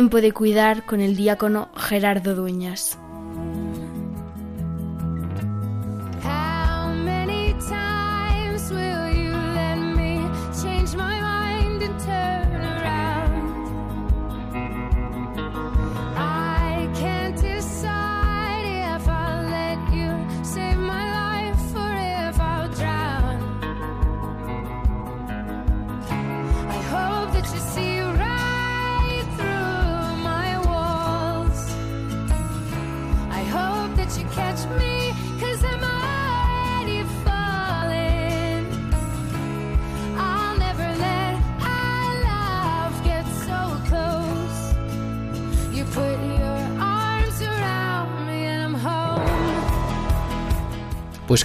Tiempo de cuidar con el diácono Gerardo Dueñas.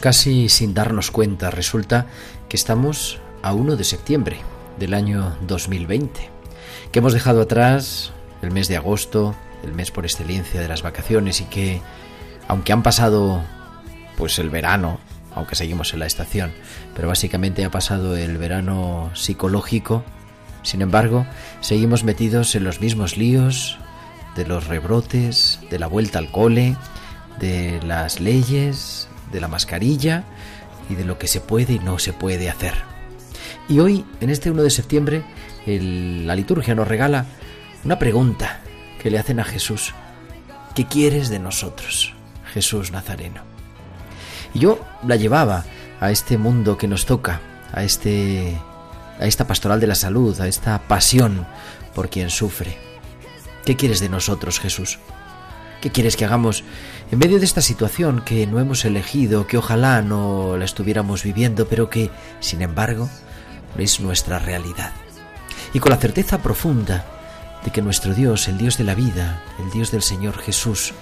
Casi sin darnos cuenta, resulta que estamos a 1 de septiembre del año 2020, que hemos dejado atrás el mes de agosto, el mes por excelencia de las vacaciones y que, aunque han pasado pues el verano, aunque seguimos en la estación, pero básicamente ha pasado el verano psicológico, sin embargo, seguimos metidos en los mismos líos de los rebrotes, de la vuelta al cole, de las leyes, de la mascarilla y de lo que se puede y no se puede hacer. Y hoy, en este 1 de septiembre, la liturgia nos regala una pregunta que le hacen a Jesús. ¿Qué quieres de nosotros, Jesús Nazareno? Y yo la llevaba a este mundo que nos toca, a este a esta pastoral de la salud, a esta pasión por quien sufre. ¿Qué quieres de nosotros, Jesús? ¿Qué quieres que hagamos en medio de esta situación que no hemos elegido, que ojalá no la estuviéramos viviendo, pero que, sin embargo, es nuestra realidad? Y con la certeza profunda de que nuestro Dios, el Dios de la vida, el Dios del Señor Jesús,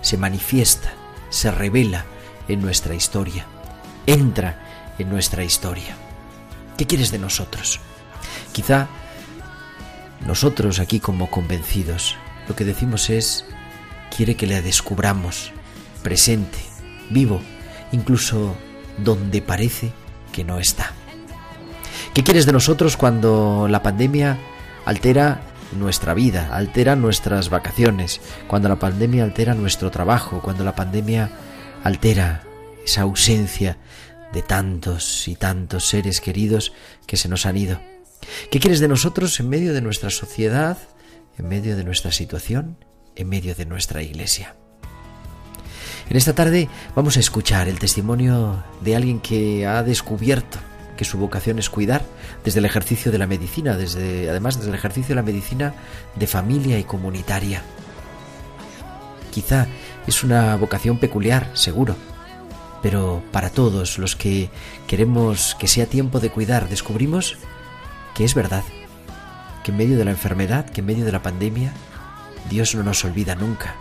se manifiesta, se revela en nuestra historia, entra en nuestra historia. ¿Qué quieres de nosotros? Quizá nosotros aquí como convencidos, lo que decimos es, quiere que le descubramos, presente, vivo, incluso donde parece que no está. ¿Qué quieres de nosotros cuando la pandemia altera nuestra vida, altera nuestras vacaciones, cuando la pandemia altera nuestro trabajo, cuando la pandemia altera esa ausencia de tantos y tantos seres queridos que se nos han ido? ¿Qué quieres de nosotros en medio de nuestra sociedad, en medio de nuestra situación, en medio de nuestra iglesia? En esta tarde vamos a escuchar el testimonio de alguien que ha descubierto que su vocación es cuidar desde el ejercicio de la medicina, desde además desde el ejercicio de la medicina de familia y comunitaria. Quizá es una vocación peculiar, seguro, pero para todos los que queremos que sea tiempo de cuidar, descubrimos que es verdad, que en medio de la enfermedad, que en medio de la pandemia, Dios no nos olvida nunca.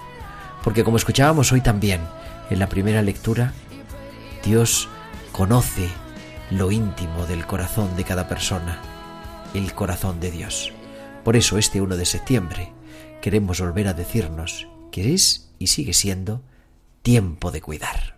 Porque como escuchábamos hoy también en la primera lectura, Dios conoce lo íntimo del corazón de cada persona, el corazón de Dios. Por eso este 1 de septiembre queremos volver a decirnos que es y sigue siendo tiempo de cuidar.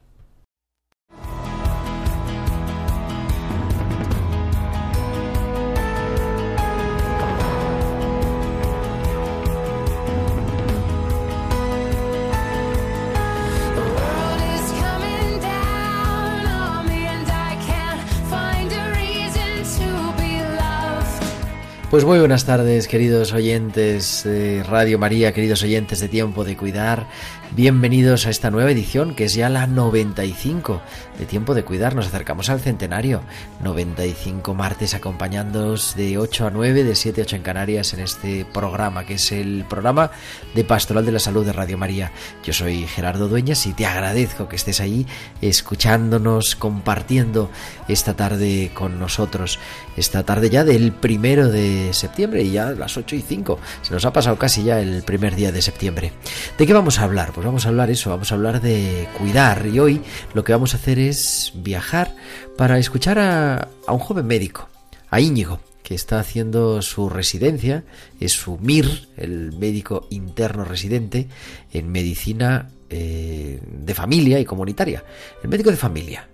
Pues muy buenas tardes, queridos oyentes de Radio María, queridos oyentes de Tiempo de Cuidar. Bienvenidos a esta nueva edición, que es ya la 95 de Tiempo de Cuidar. Nos acercamos al centenario. 95 martes acompañándoos de 8 a 9, de 7 a 8 en Canarias en este programa, que es el programa de Pastoral de la Salud de Radio María. Yo soy Gerardo Dueñas y te agradezco que estés ahí escuchándonos, compartiendo esta tarde con nosotros. Esta tarde ya del primero de septiembre y ya las 8 y 5. Se nos ha pasado casi ya el primer día de septiembre. ¿De qué vamos a hablar? Pues vamos a hablar eso, vamos a hablar de cuidar. Y hoy lo que vamos a hacer es viajar para escuchar a, un joven médico, a Íñigo, que está haciendo su residencia, es su MIR, el médico interno residente en medicina eh, de familia y comunitaria. El médico de familia.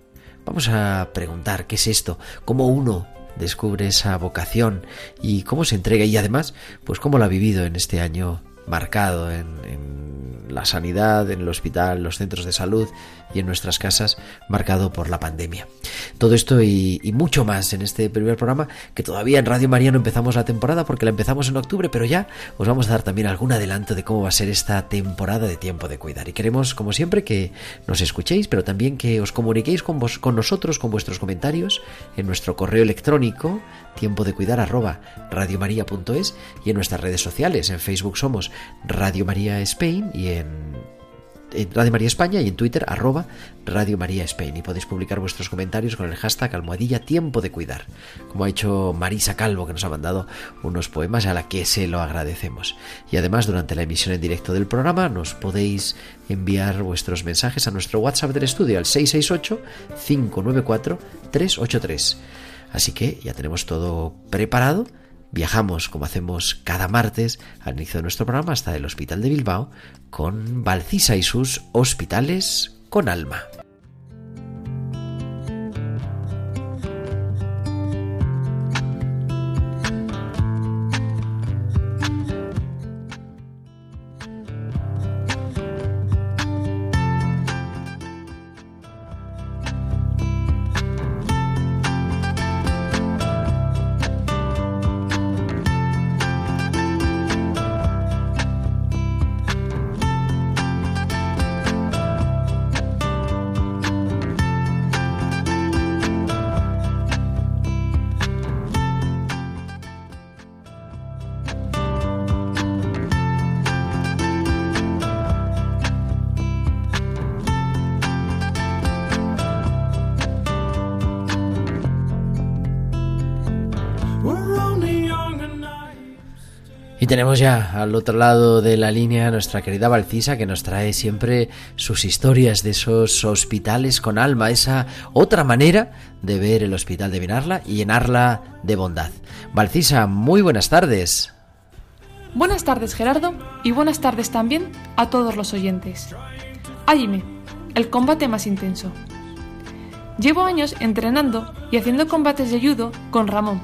Vamos a preguntar qué es esto, cómo uno descubre esa vocación y cómo se entrega y además, pues cómo lo ha vivido en este año marcado en, la sanidad, en el hospital, los centros de salud y en nuestras casas, marcado por la pandemia. Todo esto y, mucho más en este primer programa, que todavía en Radio María no empezamos la temporada porque la empezamos en octubre, pero ya os vamos a dar también algún adelanto de cómo va a ser esta temporada de tiempo de cuidar. Y queremos, como siempre, que nos escuchéis, pero también que os comuniquéis con, vos, con nosotros, con vuestros comentarios, en nuestro correo electrónico, tiempo de cuidar arroba radiomaria.es y en nuestras redes sociales. En Facebook somos Radio María Spain y en Radio María España y en Twitter arroba Radio María Spain y podéis publicar vuestros comentarios con el hashtag almohadilla tiempo de cuidar, como ha hecho Marisa Calvo que nos ha mandado unos poemas a la que se lo agradecemos. Y además durante la emisión en directo del programa nos podéis enviar vuestros mensajes a nuestro WhatsApp del estudio al 668 594 383. Así que ya tenemos todo preparado. Viajamos, como hacemos cada martes, al inicio de nuestro programa hasta el Hospital de Bilbao con Valcisa y sus hospitales con alma. Tenemos ya al otro lado de la línea nuestra querida Valcisa que nos trae siempre sus historias de esos hospitales con alma, esa otra manera de ver el hospital de Vinarla y llenarla de bondad. Valcisa, muy buenas tardes. Buenas tardes Gerardo y buenas tardes también a todos los oyentes. Ayime, el combate más intenso. Llevo años entrenando y haciendo combates de judo con Ramón,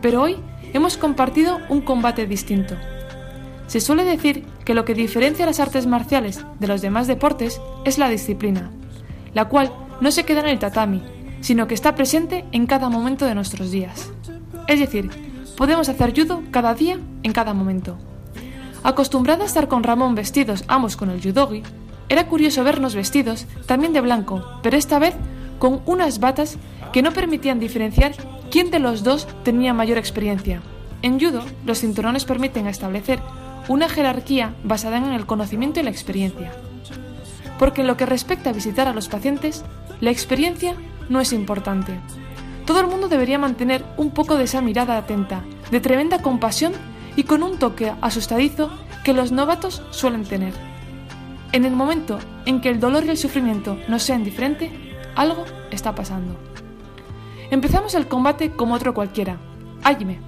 pero hoy hemos compartido un combate distinto. Se suele decir que lo que diferencia las artes marciales de los demás deportes es la disciplina, la cual no se queda en el tatami, sino que está presente en cada momento de nuestros días. Es decir, podemos hacer judo cada día, en cada momento. Acostumbrada a estar con Ramón vestidos ambos con el judogi, era curioso vernos vestidos también de blanco, pero esta vez con unas batas que no permitían diferenciar quién de los dos tenía mayor experiencia. En judo, los cinturones permiten establecer una jerarquía basada en el conocimiento y la experiencia. Porque en lo que respecta a visitar a los pacientes, la experiencia no es importante. Todo el mundo debería mantener un poco de esa mirada atenta, de tremenda compasión y con un toque asustadizo que los novatos suelen tener. En el momento en que el dolor y el sufrimiento nos sean diferentes, algo está pasando. Empezamos el combate como otro cualquiera, Ayme.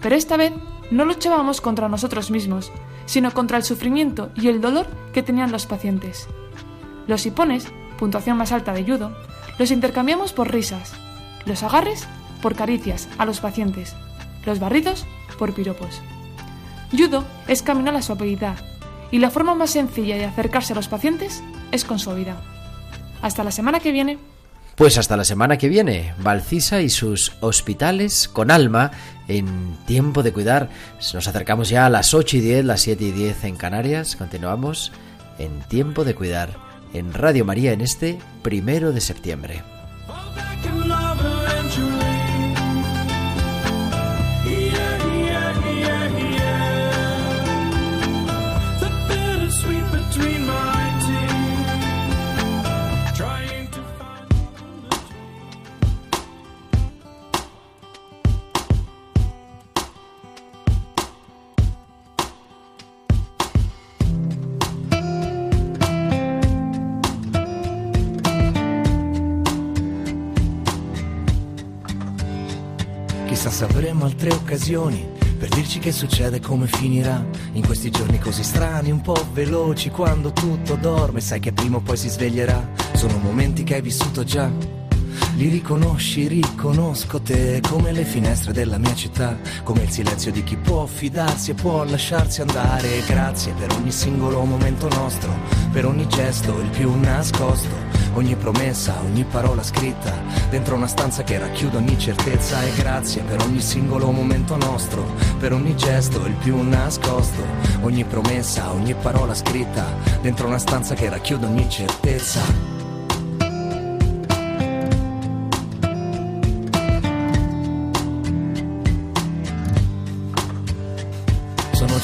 Pero esta vez no luchábamos contra nosotros mismos, sino contra el sufrimiento y el dolor que tenían los pacientes. Los hipones, puntuación más alta de judo, los intercambiamos por risas, los agarres por caricias a los pacientes, los barridos por piropos. Judo es caminar a la suavidad, y la forma más sencilla de acercarse a los pacientes es con suavidad. Hasta la semana que viene. Pues hasta la semana que viene, Valcisa y sus hospitales con alma en tiempo de cuidar. Nos acercamos ya a las 8 y 10, las 7 y 10 en Canarias. Continuamos en tiempo de cuidar en Radio María en este primero de septiembre. Avremo altre occasioni per dirci che succede e come finirà. In questi giorni così strani, un po' veloci, quando tutto dorme, sai che prima o poi si sveglierà. Sono momenti che hai vissuto già. Li riconosci, riconosco te come le finestre della mia città, come il silenzio di chi può fidarsi e può lasciarsi andare. Grazie per ogni singolo momento nostro, per ogni gesto, il più nascosto ogni promessa, ogni parola scritta, dentro una stanza che racchiude ogni certezza e grazie per ogni singolo momento nostro, per ogni gesto, il più nascosto, ogni promessa, ogni parola scritta, dentro una stanza che racchiude ogni certezza.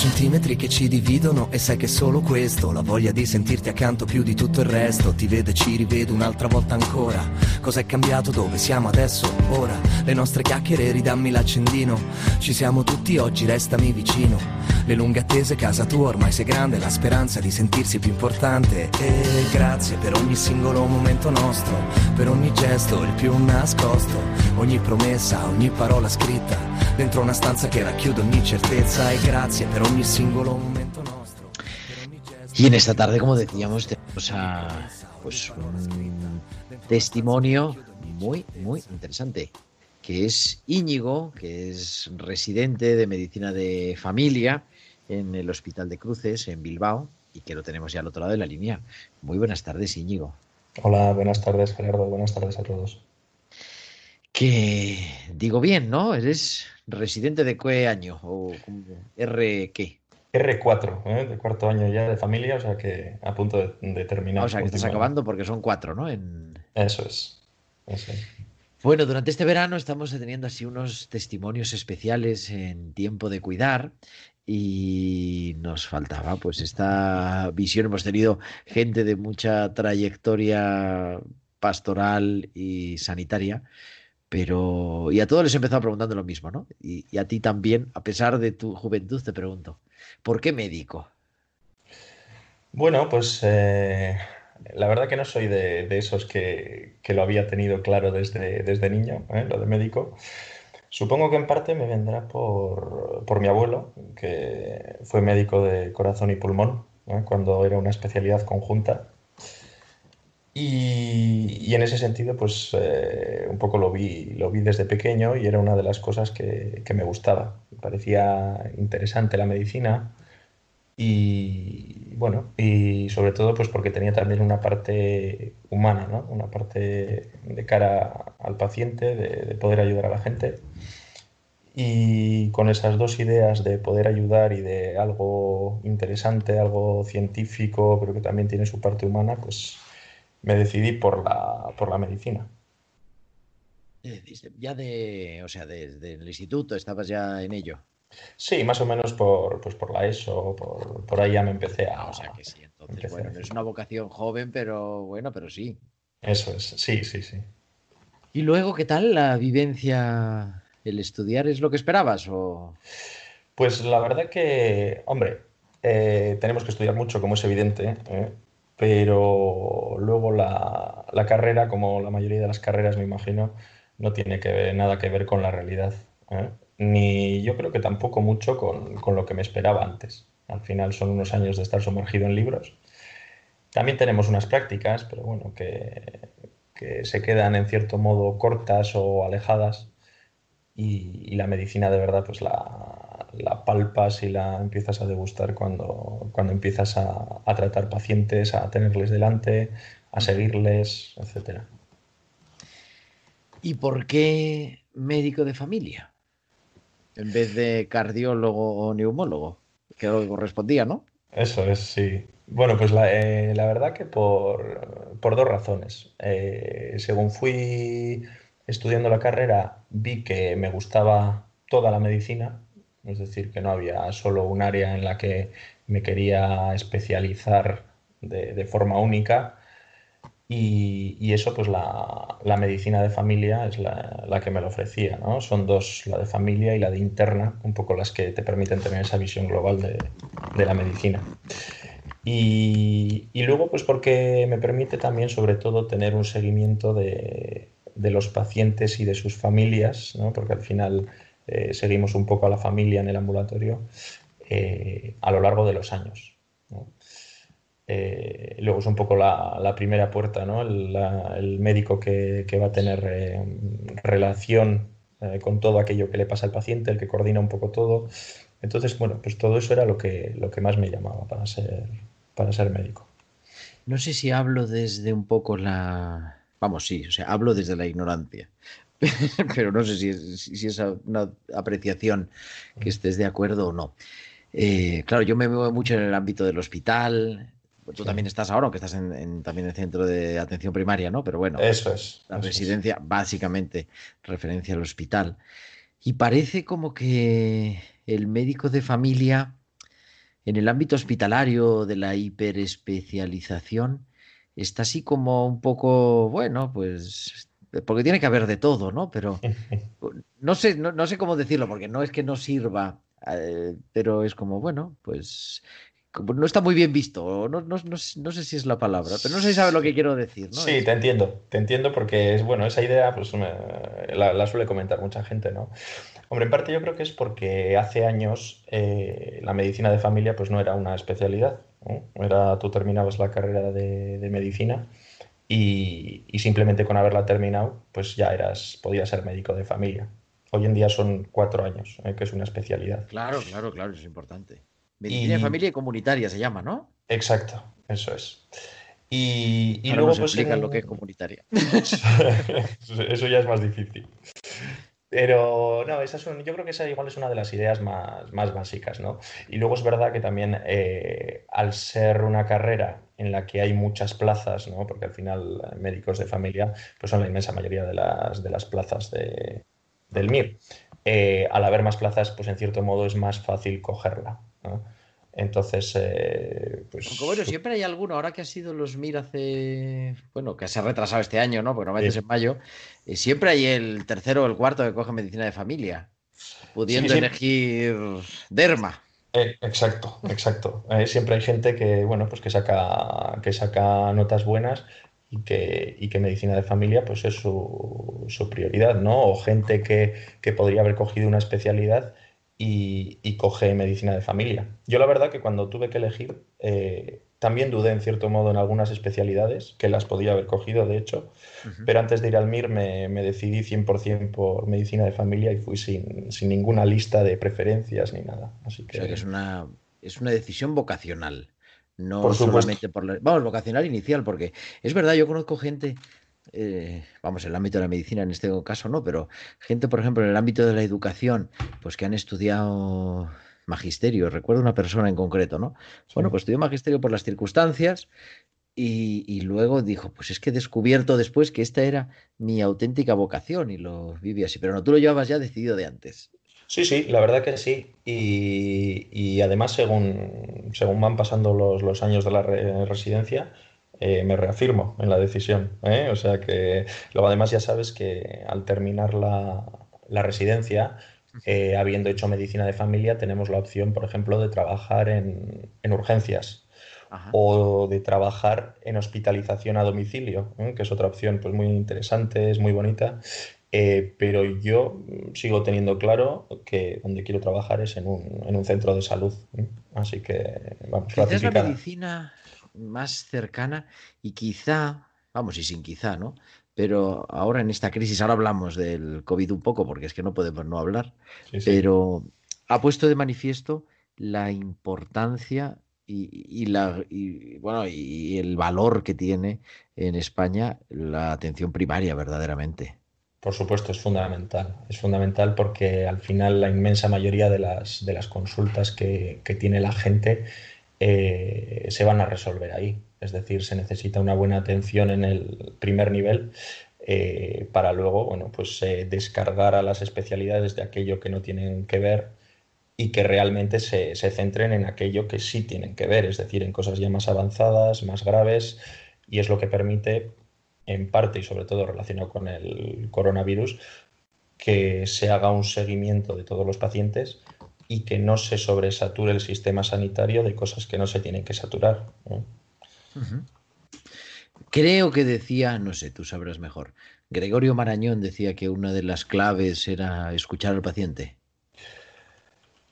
Centimetri che ci dividono e sai che solo questo, la voglia di sentirti accanto più di tutto il resto, ti vedo e ci rivedo un'altra volta ancora. Cos'è cambiato? Dove siamo adesso? Ora, le nostre chiacchiere, ridammi l'accendino. Ci siamo tutti oggi, restami vicino. Le lunghe attese, casa tua ormai sei grande, la speranza di sentirsi più importante. E grazie per ogni singolo momento nostro, per ogni gesto, il più nascosto, ogni promessa, ogni parola scritta, dentro una stanza che racchiude ogni certezza. E grazie per ogni singolo momento nostro. Y en esta tarde, como decíamos, tenemos a pues, un testimonio muy, muy interesante, que es Íñigo, que es residente de medicina de familia en el Hospital de Cruces, en Bilbao, y que lo tenemos ya al otro lado de la línea. Muy buenas tardes, Íñigo. Hola, buenas tardes, Gerardo. Buenas tardes a todos. Que digo bien, ¿no? Eres residente de qué año o R qué? R4, ¿eh? de cuarto año ya de familia, o sea que a punto de, terminar. o sea que estás acabando porque son cuatro, ¿no? Eso es. Bueno, durante este verano estamos teniendo así unos testimonios especiales en tiempo de cuidar y nos faltaba pues esta visión. Hemos tenido gente de mucha trayectoria pastoral y sanitaria, pero y a todos les he empezado preguntando lo mismo, ¿no? Y, a ti también, a pesar de tu juventud, te pregunto, ¿Por qué médico? Bueno, pues eh, la verdad que no soy de, esos que, lo había tenido claro desde, desde niño, ¿eh? lo de médico. Supongo que en parte me vendrá por, mi abuelo, que fue médico de corazón y pulmón, ¿eh? cuando era una especialidad conjunta. Y, en ese sentido, pues un poco lo vi, lo vi desde pequeño y era una de las cosas que, que me gustaba parecía interesante la medicina y bueno, y sobre todo pues porque tenía también una parte humana, ¿no? una parte de cara al paciente, de, poder ayudar a la gente. Y con esas dos ideas de poder ayudar y de algo interesante, algo científico, pero que también tiene su parte humana, pues me decidí por la, por la medicina. Eh, ya de, o sea, desde el instituto estabas ya en ello. Sí, más o menos por, pues por la ESO, por, por ahí ya me empecé a. o sea que sí, entonces, bueno, no es una vocación joven, pero bueno, pero sí. Eso es, sí, sí, sí. ¿Y luego qué tal la vivencia? ¿El estudiar es lo que esperabas? O... Pues la verdad que, hombre, eh, tenemos que estudiar mucho, como es evidente, ¿eh? Pero luego la, la, carrera, como la mayoría de las carreras, me imagino, no tiene nada que ver con la realidad. ¿eh? Ni yo creo que tampoco mucho con, con, lo que me esperaba antes. Al final son unos años de estar sumergido en libros. También tenemos unas prácticas, pero bueno, que, que se quedan en cierto modo cortas o alejadas. Y, la medicina de verdad pues la, la, palpas y la empiezas a degustar cuando, cuando empiezas a, a tratar pacientes, a tenerles delante, a seguirles, etcétera. ¿Y por qué médico de familia? En vez de cardiólogo o neumólogo, que correspondía, ¿no? Eso es, sí. Bueno, pues la, eh, verdad que por, dos razones. Eh, según fui estudiando la carrera, vi que me gustaba toda la medicina, es decir, que no había solo un área en la que me quería especializar de forma única, y, eso, pues la, medicina de familia es la, que me lo ofrecía, ¿no? Son dos, la de familia y la de interna, un poco las que te permiten tener esa visión global de, la medicina. Y, luego, pues porque me permite también, sobre todo, tener un seguimiento de, los pacientes y de sus familias, ¿no? Porque al final eh, seguimos un poco a la familia en el ambulatorio eh, a lo largo de los años. luego es un poco la, primera puerta, ¿no? el, médico que, va a tener relación con todo aquello que le pasa al paciente, el que coordina un poco todo. Entonces, bueno, pues todo eso era lo que, lo que más me llamaba para ser, para ser médico. No sé si hablo desde un poco la... Vamos, sí, o sea, hablo desde la ignorancia. Pero no sé si es, si es una apreciación que estés de acuerdo o no. Eh, claro, yo me muevo mucho en el ámbito del hospital. Tú también estás ahora, aunque estás en, también en el centro de atención primaria, ¿no? Pero bueno, eso es. La residencia, básicamente, referencia al hospital. Y parece como que el médico de familia en el ámbito hospitalario de la hiperespecialización está así como un poco, bueno, pues porque tiene que haber de todo, ¿no? Pero no sé, no, sé cómo decirlo, porque no es que no sirva, eh, pero es como, bueno, pues no está muy bien visto, no, no, no, sé si es la palabra, pero no sé si sabe lo que quiero decir. ¿no? Sí, te entiendo, te entiendo porque es bueno, esa idea pues la, suele comentar mucha gente, ¿no? Hombre, en parte yo creo que es porque hace años eh, la medicina de familia pues no era una especialidad, Era, tú terminabas la carrera de, medicina y, simplemente con haberla terminado pues ya eras, podías ser médico de familia. Hoy en día son cuatro años, ¿eh? que es una especialidad. Claro, claro, claro, es importante. Medicina de familia y comunitaria se llama, ¿no? Exacto, eso es. Y, y luego pues explican lo que es comunitaria. eso ya es más difícil. Pero no, esa yo creo que esa igual es una de las ideas más, más básicas, ¿no? Y luego es verdad que también eh, al ser una carrera en la que hay muchas plazas, ¿no? Porque al final eh, médicos de familia pues son la inmensa mayoría de las, de las plazas de, del MIR. Eh, al haber más plazas, pues en cierto modo es más fácil cogerla. ¿no? Entonces, eh, pues. bueno, siempre hay alguno, ahora que ha sido los MIR hace. Bueno, que se ha retrasado este año, ¿no? Porque normalmente es en mayo. Eh, siempre hay el tercero o el cuarto que coge medicina de familia, pudiendo elegir derma. Eh, exacto, exacto. siempre hay gente que, bueno, pues que saca, que saca notas buenas y que, y que medicina de familia pues es su, su prioridad, ¿no? O gente que, que podría haber cogido una especialidad y, coge medicina de familia. Yo la verdad que cuando tuve que elegir, eh, también dudé en cierto modo en algunas especialidades, que las podía haber cogido de hecho, pero antes de ir al MIR me, decidí 100% por medicina de familia y fui sin, ninguna lista de preferencias ni nada. Así que... O sea que es una, es una decisión vocacional. No solamente por la, vamos, vocacional inicial, porque es verdad, yo conozco gente eh, vamos, en el ámbito de la medicina en este caso no, pero gente, por ejemplo, en el ámbito de la educación, pues que han estudiado magisterio. Recuerdo una persona en concreto, ¿no? Bueno, pues estudió magisterio por las circunstancias y, luego dijo, pues es que he descubierto después que esta era mi auténtica vocación y lo viví así. Pero no, tú lo llevabas ya decidido de antes. Sí, sí, la verdad que sí. Y, además, según, según van pasando los, los años de la residencia, eh, me reafirmo en la decisión. ¿eh? O sea que luego además ya sabes que al terminar la, residencia, eh, habiendo hecho medicina de familia, tenemos la opción, por ejemplo, de trabajar en, urgencias o de trabajar en hospitalización a domicilio, que es otra opción pues muy interesante, es muy bonita. pero yo sigo teniendo claro que donde quiero trabajar es en un, en un centro de salud. Así que vamos, la medicina más cercana y quizá, vamos, y sin quizá, ¿no? Pero ahora en esta crisis, ahora hablamos del COVID un poco, porque es que no podemos no hablar, pero ha puesto de manifiesto la importancia y, la, bueno, y el valor que tiene en España la atención primaria verdaderamente. Por supuesto, es fundamental. Es fundamental porque al final la inmensa mayoría de las, de las consultas que, que tiene la gente eh, se van a resolver ahí. Es decir, se necesita una buena atención en el primer nivel eh, para luego, bueno, pues eh, descargar a las especialidades de aquello que no tienen que ver y que realmente se, centren en aquello que sí tienen que ver, es decir, en cosas ya más avanzadas, más graves, y es lo que permite, en parte y sobre todo relacionado con el coronavirus, que se haga un seguimiento de todos los pacientes y que no se sobresature el sistema sanitario de cosas que no se tienen que saturar. Creo que decía, no sé, tú sabrás mejor. Gregorio Marañón decía que una de las claves era escuchar al paciente.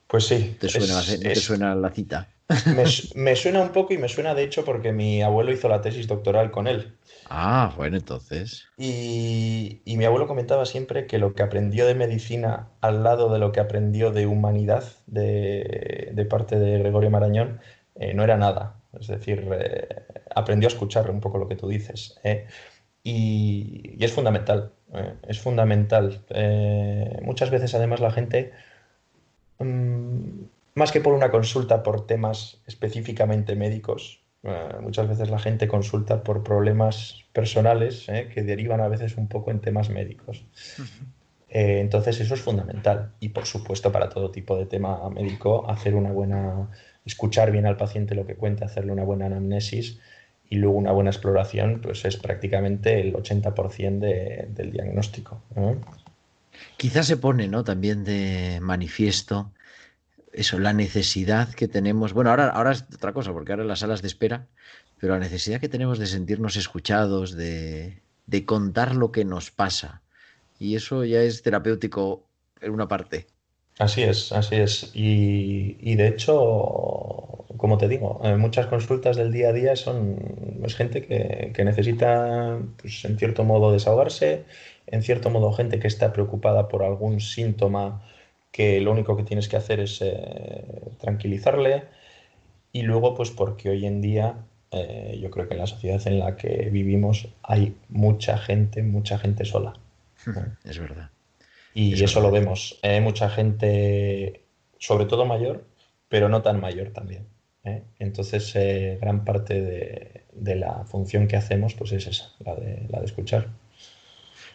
Pues sí. ¿Te suena, es- ¿no te es- suena la cita? me, su- me suena un poco y me suena de hecho porque mi abuelo hizo la tesis doctoral con él. Ah, bueno, entonces. Y, y mi abuelo comentaba siempre que lo que aprendió de medicina al lado de lo que aprendió de humanidad de, de parte de Gregorio Marañón eh, no era nada. Es decir, eh, aprendió a escuchar un poco lo que tú dices. ¿eh? Y, y es fundamental, es fundamental. Muchas veces además la gente, mm, más que por una consulta por temas específicamente médicos, eh, muchas veces la gente consulta por problemas personales eh, que derivan a veces un poco en temas médicos. Eh, entonces eso es fundamental y por supuesto para todo tipo de tema médico hacer una buena, escuchar bien al paciente lo que cuenta, hacerle una buena anamnesis y luego una buena exploración pues es prácticamente el 80% de- del diagnóstico. Quizás se pone, ¿no? También de manifiesto eso, la necesidad que tenemos. Bueno, ahora, ahora es otra cosa, porque ahora las salas de espera, pero la necesidad que tenemos de sentirnos escuchados, de, de contar lo que nos pasa. Y eso ya es terapéutico en una parte. Así es, así es. Y, y de hecho, como te digo, eh, muchas consultas del día a día son es gente que, que necesita, pues, en cierto modo, desahogarse, en cierto modo, gente que está preocupada por algún síntoma que lo único que tienes que hacer es eh, tranquilizarle. Y luego, pues porque hoy en día, eh, yo creo que en la sociedad en la que vivimos hay mucha gente, mucha gente sola. Es verdad. Y Es eso lo vemos. ¿eh? Mucha gente, sobre todo mayor, pero no tan mayor también. ¿eh? Entonces, gran parte de, de la función que hacemos pues es esa, la de, la de escuchar.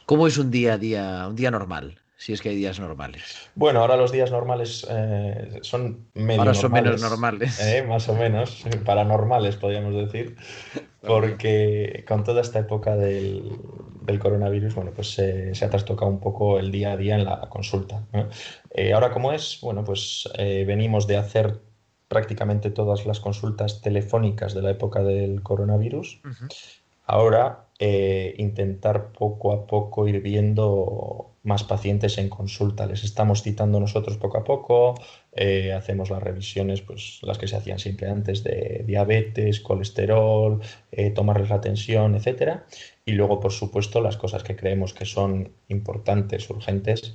¿Cómo es un día a día, un día normal? Si es que hay días normales. Bueno, ahora los días normales eh, son medio Ahora son menos normales, normales. ¿eh? Más o menos, paranormales podríamos decir, porque con toda esta época del, del coronavirus, bueno, pues se, se ha trastocado un poco el día a día en la consulta. Eh, ahora, ¿cómo es? Bueno, pues eh, venimos de hacer prácticamente todas las consultas telefónicas de la época del coronavirus. Ahora, eh, intentar poco a poco ir viendo más pacientes en consulta. Les estamos citando nosotros poco a poco, eh, hacemos las revisiones, pues las que se hacían siempre antes de diabetes, colesterol, eh, tomarles la tensión, etcétera. Y luego, por supuesto, las cosas que creemos que son importantes, urgentes,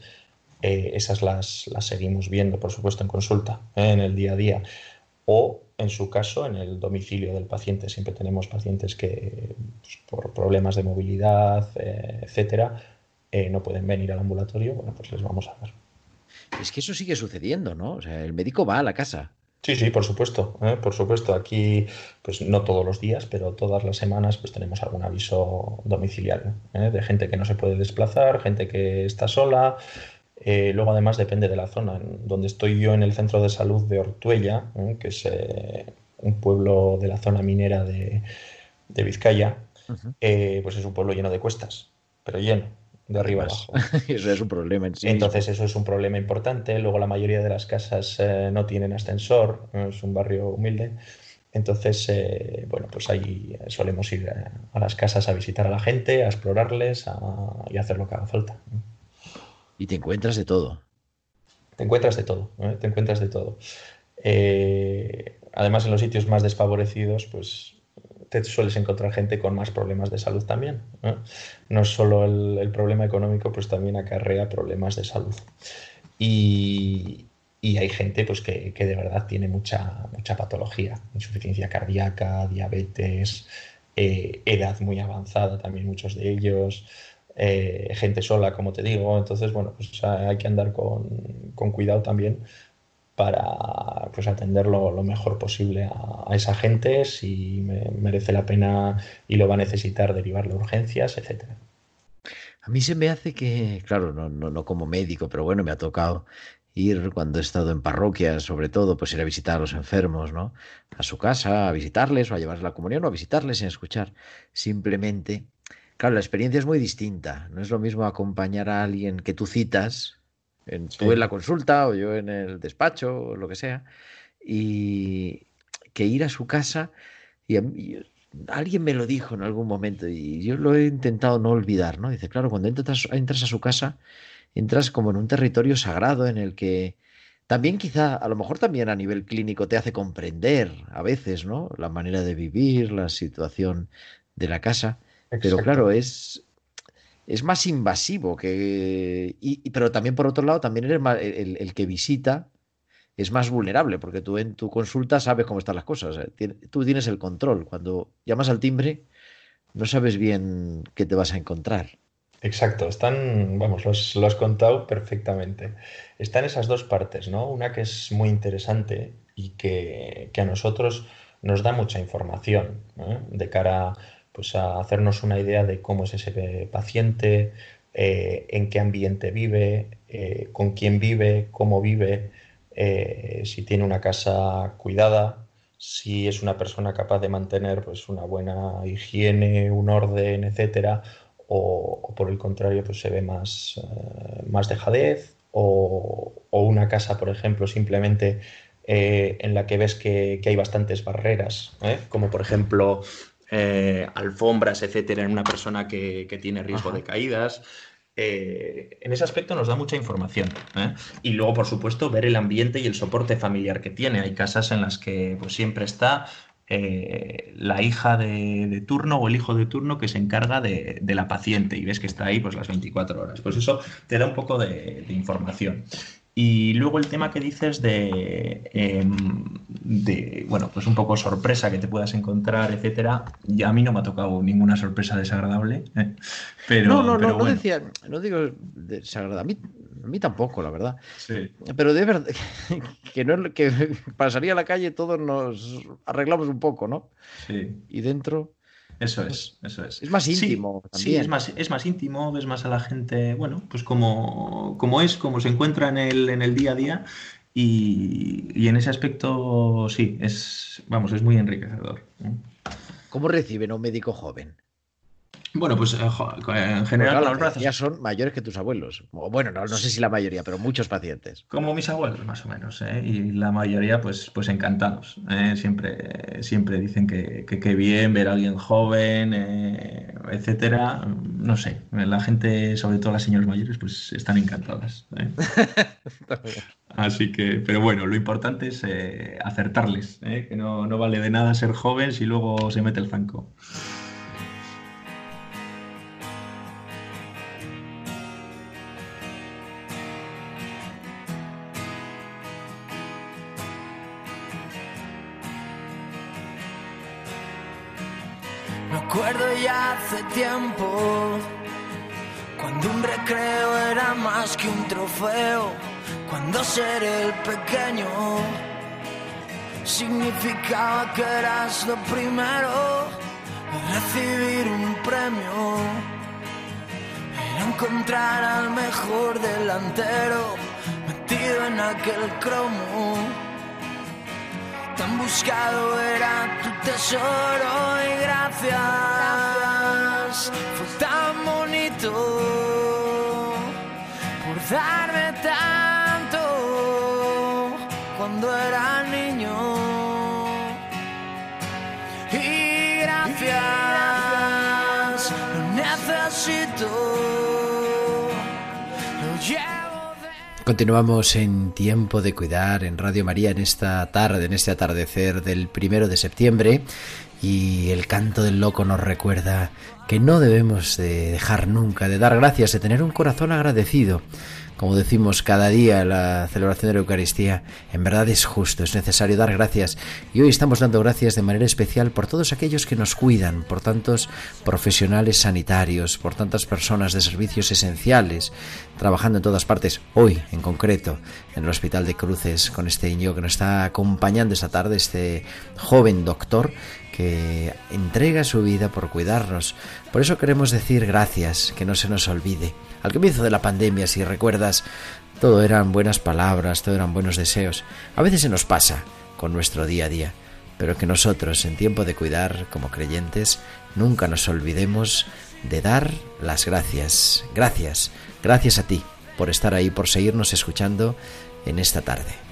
esas las, las seguimos viendo, por supuesto, en consulta, en el día a día. O, en su caso, en el domicilio del paciente. Siempre tenemos pacientes que, pues, por problemas de movilidad, eh, etcétera, eh, no pueden venir al ambulatorio. Bueno, pues les vamos a dar. Es que eso sigue sucediendo, ¿no? O sea, el médico va a la casa. Sí, sí, por supuesto, ¿eh? por supuesto. Aquí, pues no todos los días, pero todas las semanas, pues tenemos algún aviso domiciliario, ¿eh? de gente que no se puede desplazar, gente que está sola. Eh, luego, además, depende de la zona. Donde estoy yo, en el centro de salud de Ortuella, ¿eh? que es eh, un pueblo de la zona minera de, de Vizcaya, pues es un pueblo lleno de cuestas, pero lleno, de arriba Más. abajo. Eso es un problema en sí Entonces eso es un problema importante. Luego la mayoría de las casas no tienen ascensor, es un barrio humilde. Entonces, eh, bueno, pues ahí solemos ir a las casas a visitar a la gente, a explorarles a- y a hacer lo que haga falta. Y te encuentras de todo. Te encuentras de todo, ¿eh? Te encuentras de todo. Eh, además, en los sitios más desfavorecidos, pues te sueles encontrar gente con más problemas de salud también. ¿eh? No solo el, problema económico, pues también acarrea problemas de salud. Y, hay gente pues, que, que de verdad tiene mucha, mucha patología, insuficiencia cardíaca, diabetes, eh, edad muy avanzada también muchos de ellos, eh, gente sola, como te digo. Entonces, bueno, pues hay que andar con, con cuidado también para pues, atender lo, mejor posible a, esa gente, si me- merece la pena y lo va a necesitar, derivarle a urgencias, etcétera. A mí se me hace que, claro, no, no, no como médico, pero bueno, me ha tocado ir cuando he estado en parroquias, sobre todo, pues ir a visitar a los enfermos, ¿no? A su casa, a visitarles o a llevarles la comunión o a visitarles sin escuchar. Simplemente, claro, la experiencia es muy distinta. No es lo mismo acompañar a alguien que tú citas, en, tú Sí. en la consulta o yo en el despacho o lo que sea, y que ir a su casa y a alguien me lo dijo en algún momento y yo lo he intentado no olvidar, ¿no? Dice, claro, cuando entras, entras a su casa, entras como en un territorio sagrado en el que también quizá, a lo mejor también a nivel clínico te hace comprender a veces, ¿no? La manera de vivir, la situación de la casa. Pero claro, es, es más invasivo que... Y, pero también por otro lado, también eres el, el, que visita es más vulnerable, porque tú en tu consulta sabes cómo están las cosas. Tú tienes el control. Cuando llamas al timbre, no sabes bien qué te vas a encontrar. Exacto, están, vamos, lo has contado perfectamente. Están esas dos partes, ¿no? Una que es muy interesante y que, a nosotros nos da mucha información de cara pues, a hacernos una idea de cómo es ese paciente, eh, en qué ambiente vive, eh, con quién vive, cómo vive, eh, si tiene una casa cuidada, si es una persona capaz de mantener pues, una buena higiene, un orden, etcétera, o, por el contrario pues, se ve más, más dejadez, o, una casa, por ejemplo, simplemente en la que ves que, hay bastantes barreras, como por ejemplo alfombras, etcétera, en una persona que, tiene riesgo de caídas. Eh, en ese aspecto nos da mucha información. ¿eh? Y luego, por supuesto, ver el ambiente y el soporte familiar que tiene. Hay casas en las que pues, siempre está eh, la hija de, turno o el hijo de turno que se encarga de, la paciente y ves que está ahí pues, las 24 horas. Pues eso te da un poco de, de información. Y luego el tema que dices de, em, de, bueno, pues un poco sorpresa que te puedas encontrar, etcétera, ya a mí no me ha tocado ninguna sorpresa desagradable. ¿eh? Pero, no, no, no, no decía, no digo desagradable, a mí, a mí tampoco, la verdad. Sí. Pero de verdad, que, no, que pasaría a la calle todos nos arreglamos un poco, ¿no? Sí. Y dentro... Eso es, eso es. Es más íntimo. Sí, es más, es más íntimo, ves más a la gente, bueno, pues como, como es, como se encuentra en el, en el día a día. Y, y en ese aspecto, sí, es, vamos, es muy enriquecedor. ¿Cómo reciben a un médico joven? Bueno, pues eh, en general los brazos. Ya son mayores que tus abuelos. Bueno, no, no, sé si la mayoría, pero muchos pacientes. Como mis abuelos, más o menos. ¿eh? Y la mayoría, pues, pues encantados. ¿eh? Siempre, siempre dicen que, que, bien ver a alguien joven, etcétera. No sé. La gente, sobre todo las señoras mayores, pues están encantadas. Así que, pero bueno, lo importante es acertarles. Que no, no vale de nada ser joven si luego se mete el zanco. Hace tiempo, cuando un recreo era más que un trofeo, cuando ser el pequeño significaba que eras lo primero, recibir un premio, era encontrar al mejor delantero metido en aquel cromo tan buscado era tu tesoro y gracias. Fue tan bonito por darme tanto Continuamos en Tiempo de Cuidar en Radio María en esta tarde, en este atardecer del primero de septiembre. Y el canto del loco nos recuerda que no debemos de dejar nunca de dar gracias, de tener un corazón agradecido. Como decimos cada día la celebración de la Eucaristía, en verdad es justo, es necesario dar gracias. Y hoy estamos dando gracias de manera especial por todos aquellos que nos cuidan, por tantos profesionales sanitarios, por tantas personas de servicios esenciales, trabajando en todas partes. Hoy, en concreto, en el Hospital de Cruces, con este niño que nos está acompañando esta tarde, este joven doctor que entrega su vida por cuidarnos. Por eso queremos decir gracias, que no se nos olvide. Al comienzo de la pandemia, si recuerdas, todo eran buenas palabras, todo eran buenos deseos. A veces se nos pasa con nuestro día a día, pero que nosotros, en tiempo de cuidar como creyentes, nunca nos olvidemos de dar las gracias. Gracias, gracias a ti por estar ahí, por seguirnos escuchando en esta tarde.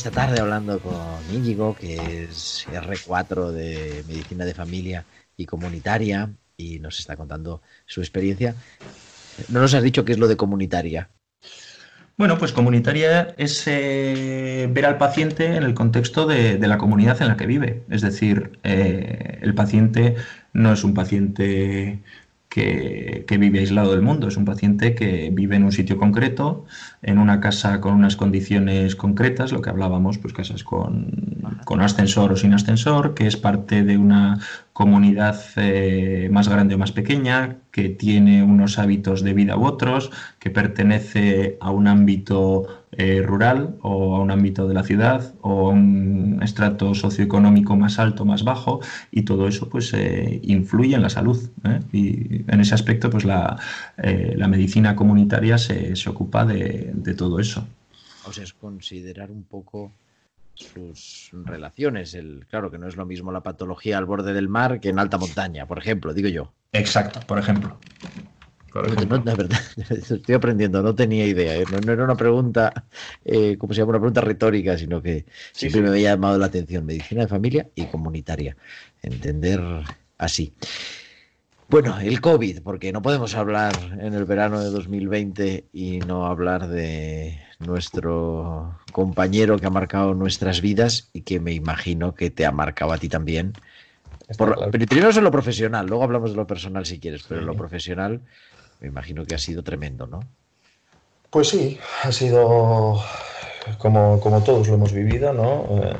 Esta tarde hablando con Íñigo, que es R4 de Medicina de Familia y Comunitaria, y nos está contando su experiencia. No nos has dicho qué es lo de comunitaria. Bueno, pues comunitaria es eh, ver al paciente en el contexto de, la comunidad en la que vive. Es decir, eh, el paciente no es un paciente que, vive aislado del mundo. Es un paciente que vive en un sitio concreto, en una casa con unas condiciones concretas, lo que hablábamos, pues casas con, con ascensor o sin ascensor, que es parte de una comunidad eh, más grande o más pequeña, que tiene unos hábitos de vida u otros, que pertenece a un ámbito eh, rural o a un ámbito de la ciudad o a un estrato socioeconómico más alto, más bajo, y todo eso pues eh, influye en la salud. Y en ese aspecto pues la, medicina comunitaria se, ocupa de, de, todo eso. O sea, es considerar un poco sus relaciones. El, claro que no es lo mismo la patología al borde del mar que en alta montaña, por ejemplo, digo yo. Exacto, por ejemplo. estoy aprendiendo, no tenía idea. ¿eh? No, era una pregunta, eh, como se llama? Una pregunta retórica, sino que siempre me había llamado la atención. Medicina de familia y comunitaria. Entender así. Bueno, el COVID, porque no podemos hablar en el verano de 2020 y no hablar de nuestro compañero que ha marcado nuestras vidas y que me imagino que te ha marcado a ti también. Pero primero es en lo profesional, luego hablamos de lo personal si quieres, pero en lo profesional me imagino que ha sido tremendo, ¿no? Pues sí, ha sido como, como todos lo hemos vivido, ¿no? Eh,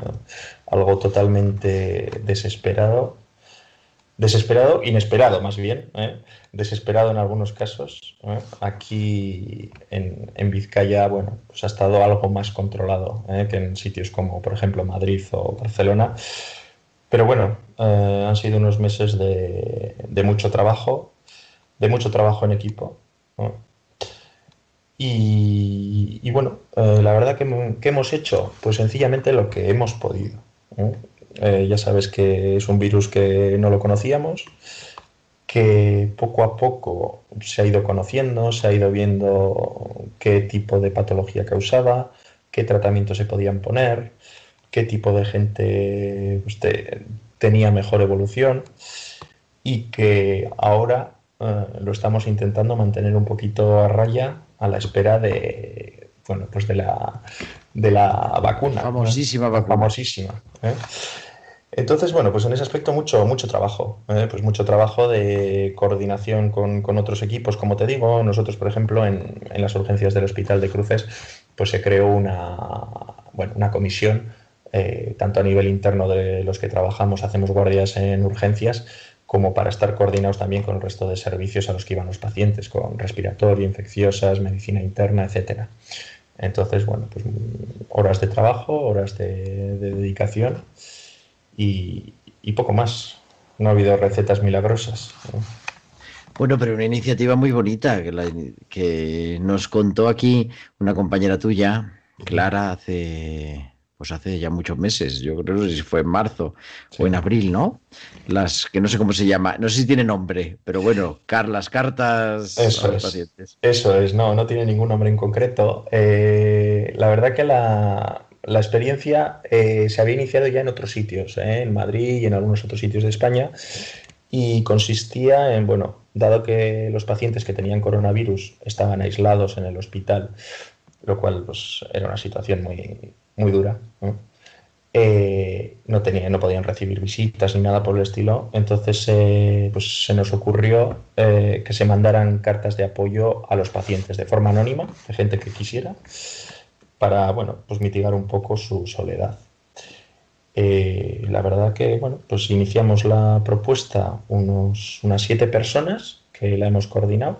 algo totalmente desesperado desesperado, inesperado más bien, ¿eh? desesperado en algunos casos. ¿eh? Aquí en, Vizcaya, bueno, pues ha estado algo más controlado ¿eh? que en sitios como, por ejemplo, Madrid o Barcelona. Pero bueno, han sido unos meses de, mucho trabajo, de mucho trabajo en equipo. Y, bueno, la verdad que, que, hemos hecho, pues sencillamente lo que hemos podido. Eh, ya sabes que es un virus que no lo conocíamos, que poco a poco se ha ido conociendo, se ha ido viendo qué tipo de patología causaba, qué tratamientos se podían poner, qué tipo de gente pues, tenía mejor evolución y que ahora eh, lo estamos intentando mantener un poquito a raya a la espera de, bueno, pues de la, de la vacuna. Famosísima vacuna. Famosísima. ¿eh? Entonces, bueno, pues en ese aspecto mucho, mucho trabajo, ¿eh? pues mucho trabajo de coordinación con, otros equipos, como te digo, nosotros, por ejemplo, en, las urgencias del Hospital de Cruces, pues se creó una, bueno, una comisión, eh, tanto a nivel interno de los que trabajamos, hacemos guardias en urgencias, como para estar coordinados también con el resto de servicios a los que iban los pacientes, con respiratorio, infecciosas, medicina interna, etcétera. Entonces, bueno, pues horas de trabajo, horas de dedicación y, poco más. No ha habido recetas milagrosas. Bueno, pero una iniciativa muy bonita que, que nos contó aquí una compañera tuya, Clara, hace pues hace ya muchos meses, yo creo que si fue en marzo o en abril, ¿no? Las que no sé cómo se llama, no sé si tiene nombre, pero bueno, las cartas eso a los pacientes. Eso es, no, no tiene ningún nombre en concreto. Eh, la verdad que la, la experiencia eh, se había iniciado ya en otros sitios, eh, en Madrid y en algunos otros sitios de España, y consistía en, bueno, dado que los pacientes que tenían coronavirus estaban aislados en el hospital, lo cual pues, era una situación muy, muy dura, eh, ¿no? no, podían recibir visitas ni nada por el estilo, entonces pues, se nos ocurrió que se mandaran cartas de apoyo a los pacientes de forma anónima, de gente que quisiera para bueno, pues mitigar un poco su soledad. Eh, la verdad que bueno, pues iniciamos la propuesta unos, unas siete personas que la hemos coordinado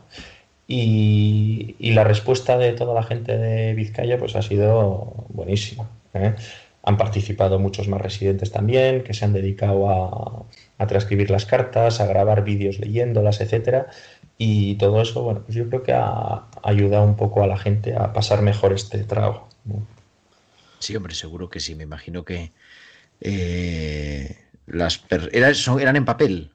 y, la respuesta de toda la gente de Vizcaya pues ha sido buenísima. ¿eh? Han participado muchos más residentes también que se han dedicado a, a transcribir las cartas, a grabar vídeos leyéndolas, etcétera. Y todo eso, bueno, pues yo creo que ha ayudado un poco a la gente a pasar mejor este trago. Sí, hombre, seguro que sí. Me imagino que eh, las eran, en papel.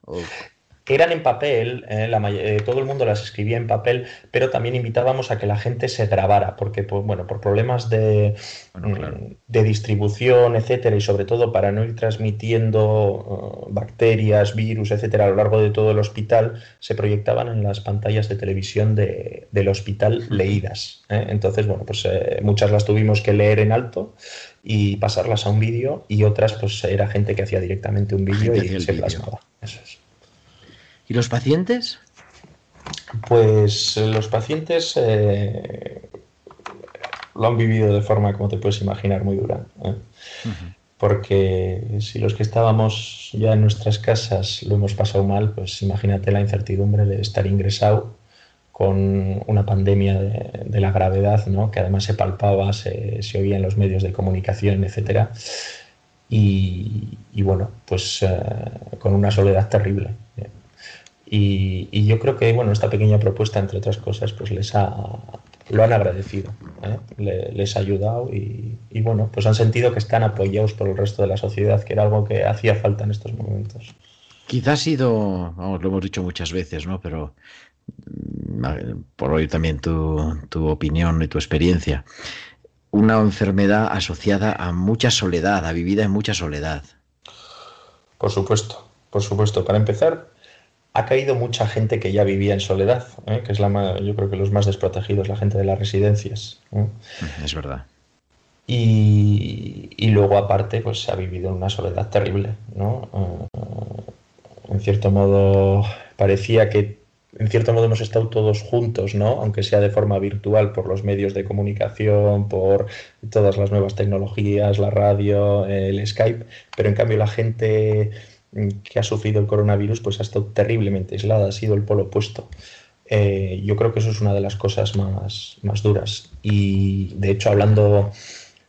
Eran en papel, eh, la eh, todo el mundo las escribía en papel, pero también invitábamos a que la gente se grabara, porque pues, bueno, por problemas de, mm, de distribución, etcétera, y sobre todo para no ir transmitiendo uh, bacterias, virus, etcétera, a lo largo de todo el hospital, se proyectaban en las pantallas de televisión de, del hospital leídas. ¿eh? Entonces, bueno, pues muchas las tuvimos que leer en alto y pasarlas a un vídeo, y otras, pues era gente que hacía directamente un vídeo y se plasmaba. Eso es. ¿Y los pacientes? Pues eh, los pacientes eh, lo han vivido de forma, como te puedes imaginar, muy dura. ¿eh? Porque si los que estábamos ya en nuestras casas lo hemos pasado mal, pues imagínate la incertidumbre de estar ingresado con una pandemia de, la gravedad, ¿no? que además se palpaba, se, oía en los medios de comunicación, etcétera. Y, bueno, pues con una soledad terrible. Y, yo creo que bueno, esta pequeña propuesta, entre otras cosas, pues les ha, lo han agradecido, ¿eh? les ha ayudado y, bueno, pues han sentido que están apoyados por el resto de la sociedad, que era algo que hacía falta en estos momentos. Quizás ha sido, vamos, lo hemos dicho muchas veces, ¿no? Pero mm, por oír también tu, tu opinión y tu experiencia, una enfermedad asociada a mucha soledad, a vivida en mucha soledad. Por supuesto, por supuesto. Para empezar, ha caído mucha gente que ya vivía en soledad, ¿eh? que es la yo creo que los más desprotegidos, la gente de las residencias. ¿eh? Es verdad. Y, luego aparte, pues se ha vivido en una soledad terrible, ¿no? Eh, en cierto modo parecía que en cierto modo hemos estado todos juntos, ¿no? Aunque sea de forma virtual por los medios de comunicación, por todas las nuevas tecnologías, la radio, el Skype, pero en cambio la gente que ha sufrido el coronavirus pues ha estado terriblemente aislada, ha sido el polo opuesto. Eh, yo creo que eso es una de las cosas más, más duras. Y de hecho, hablando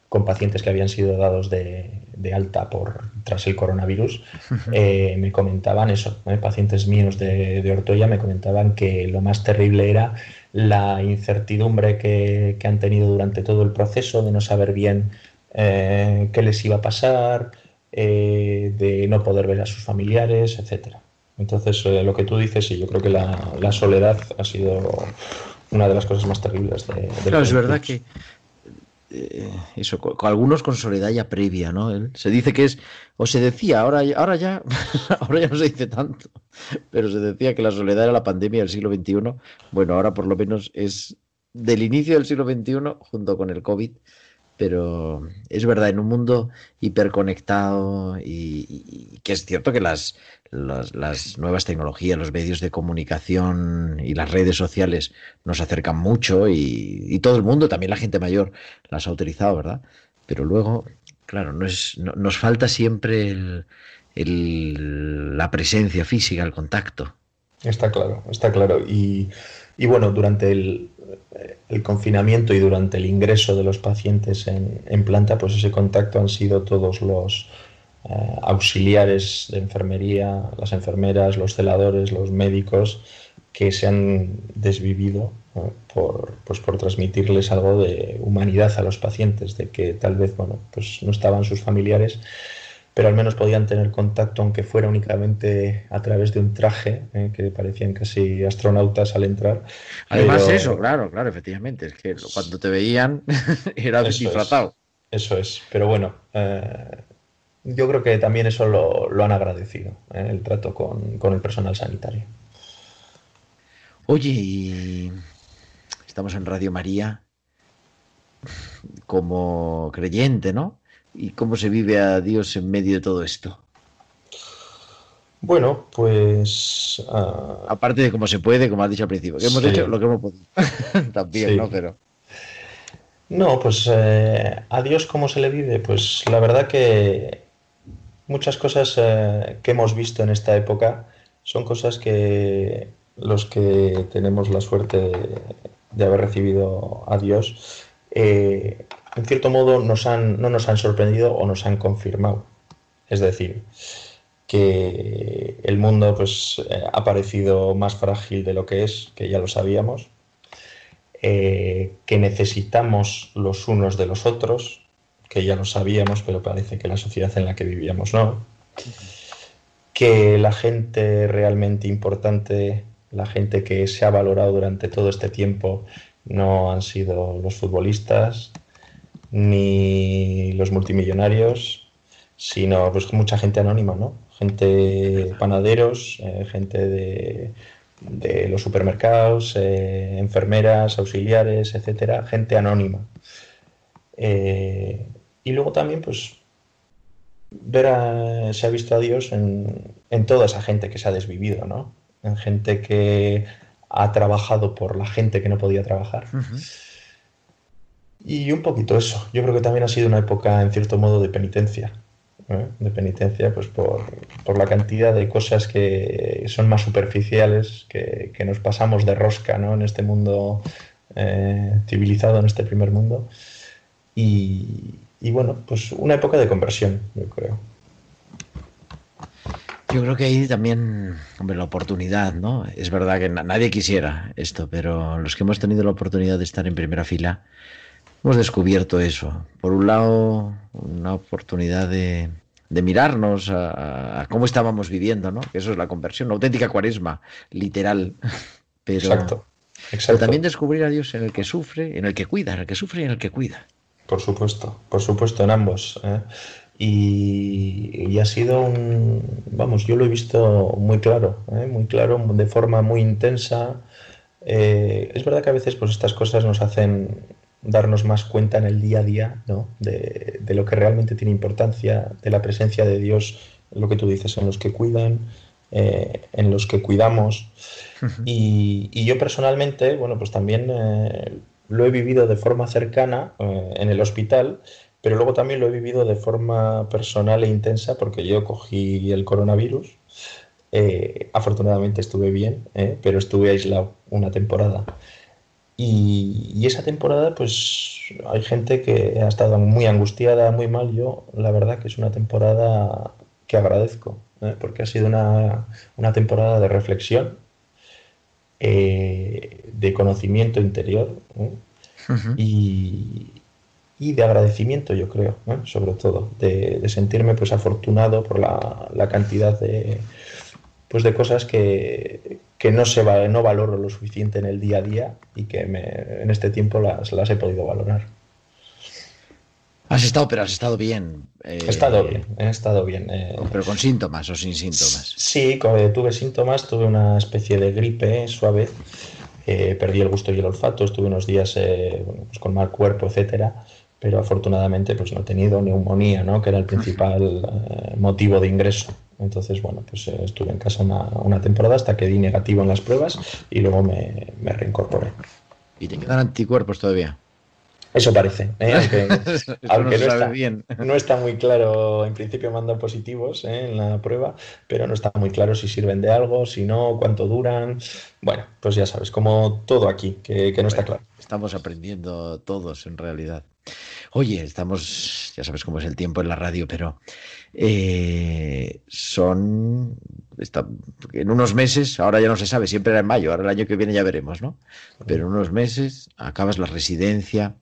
con pacientes que habían sido dados de, alta por, tras el coronavirus, eh, me comentaban eso, pacientes míos de, de, Ortoya me comentaban que lo más terrible era la incertidumbre que, han tenido durante todo el proceso, de no saber bien eh, qué les iba a pasar, eh, de no poder ver a sus familiares, etcétera. Entonces, eh, lo que tú dices, sí, yo creo que la, soledad ha sido una de las cosas más terribles de, Claro, es verdad que eh, eso, con, algunos con soledad ya previa, ¿no? Se dice que es, o se decía, ahora, ahora ya, ahora ya no se dice tanto, pero se decía que la soledad era la pandemia del siglo XXI. Bueno, ahora por lo menos es del inicio del siglo XXI junto con el COVID pero es verdad, en un mundo hiperconectado y, que es cierto que las, las, nuevas tecnologías, los medios de comunicación y las redes sociales nos acercan mucho y, todo el mundo, también la gente mayor, las ha utilizado, ¿verdad? Pero luego, claro, no es, nos falta siempre la presencia física, el contacto. Está claro, está claro. Y, y bueno, durante el, el confinamiento y durante el ingreso de los pacientes en, planta, pues ese contacto han sido todos los eh, auxiliares de enfermería, las enfermeras, los celadores, los médicos, que se han desvivido por, pues por transmitirles algo de humanidad a los pacientes, de que tal vez bueno, pues no estaban sus familiares pero al menos podían tener contacto, aunque fuera únicamente a través de un traje, eh, que parecían casi astronautas al entrar. Además, eso, claro, claro, efectivamente, es que cuando te veían era disfrazado. eso es, pero bueno, eh, yo creo que también eso lo, han agradecido, eh, el trato con, con el personal sanitario. Oye, y estamos en Radio María como creyente, ¿no? ¿Y cómo se vive a Dios en medio de todo esto? Bueno, pues. Ah, Aparte de cómo se puede, como has dicho al principio, que hemos hecho lo que hemos podido. También, ¿no? Pero. No, pues eh, a Dios cómo se le vive. Pues la verdad que muchas cosas eh, que hemos visto en esta época son cosas que los que tenemos la suerte de, haber recibido a Dios eh, en cierto modo nos han, no nos han sorprendido o nos han confirmado. Es decir, que el mundo pues, eh, ha parecido más frágil de lo que es, que ya lo sabíamos, eh, que necesitamos los unos de los otros, que ya lo sabíamos, pero parece que la sociedad en la que vivíamos no, que la gente realmente importante, la gente que se ha valorado durante todo este tiempo, no han sido los futbolistas ni los multimillonarios, sino pues mucha gente anónima, ¿no? Gente panaderos, eh, gente de, de, los supermercados, eh, enfermeras, auxiliares, etcétera, gente anónima. Eh, y luego también, pues, ver se ha visto a Dios en, en, toda esa gente que se ha desvivido, ¿no? En gente que ha trabajado por la gente que no podía trabajar. Y un poquito eso. Yo creo que también ha sido una época, en cierto modo, de penitencia. ¿eh? De penitencia, pues por, por, la cantidad de cosas que son más superficiales, que, que nos pasamos de rosca, ¿no? En este mundo eh, civilizado, en este primer mundo. Y, y bueno, pues una época de conversión, yo creo. Yo creo que ahí también, hombre, la oportunidad, ¿no? Es verdad que nadie quisiera esto, pero los que hemos tenido la oportunidad de estar en primera fila, hemos descubierto eso. Por un lado, una oportunidad de, de mirarnos a, a, cómo estábamos viviendo, ¿no? Que eso es la conversión, una auténtica cuaresma, literal. Pero, exacto, exacto. pero también descubrir a Dios en el que sufre, en el que cuida, en el que sufre y en el que cuida. Por supuesto, por supuesto, en ambos. ¿eh? Y, y, ha sido un, vamos, yo lo he visto muy claro, ¿eh? muy claro, de forma muy intensa. Eh, es verdad que a veces pues estas cosas nos hacen darnos más cuenta en el día a día ¿no? de, de, lo que realmente tiene importancia, de la presencia de Dios, lo que tú dices, en los que cuidan, eh, en los que cuidamos. Uh -huh. y, y, yo personalmente, bueno, pues también eh, lo he vivido de forma cercana eh, en el hospital, pero luego también lo he vivido de forma personal e intensa porque yo cogí el coronavirus. Afortunadamente estuve bien, pero estuve aislado una temporada. Y, y, esa temporada, pues hay gente que ha estado muy angustiada, muy mal. Yo, la verdad, que es una temporada que agradezco, ¿eh? porque ha sido una, una, temporada de reflexión, eh, de conocimiento interior uh -huh. y, y de agradecimiento, yo creo, ¿eh? sobre todo, de, de, sentirme pues afortunado por la, la, cantidad de pues de cosas que, que no se va, no valoro lo suficiente en el día a día y que me, en este tiempo las, las he podido valorar. Has estado, pero has estado bien. Eh, he estado bien, he estado bien. Eh, pero con síntomas o sin síntomas. Sí, tuve síntomas, tuve una especie de gripe suave, eh, perdí el gusto y el olfato, estuve unos días eh, bueno, pues con mal cuerpo, etcétera pero afortunadamente pues no he tenido neumonía, ¿no? que era el principal eh, motivo de ingreso. Entonces, bueno, pues eh, estuve en casa una, una, temporada hasta que di negativo en las pruebas y luego me, me reincorporé. ¿Y te quedan anticuerpos todavía? Eso parece, ¿eh? aunque, aunque no, no, está, bien. no, está, muy claro, en principio mandan positivos ¿eh? en la prueba, pero no está muy claro si sirven de algo, si no, cuánto duran. Bueno, pues ya sabes, como todo aquí, que, que no está claro. Estamos aprendiendo todos en realidad. Oye, estamos, ya sabes cómo es el tiempo en la radio, pero eh, son, en unos meses, ahora ya no se sabe, siempre era en mayo, ahora el año que viene ya veremos, ¿no? Pero en unos meses acabas la residencia.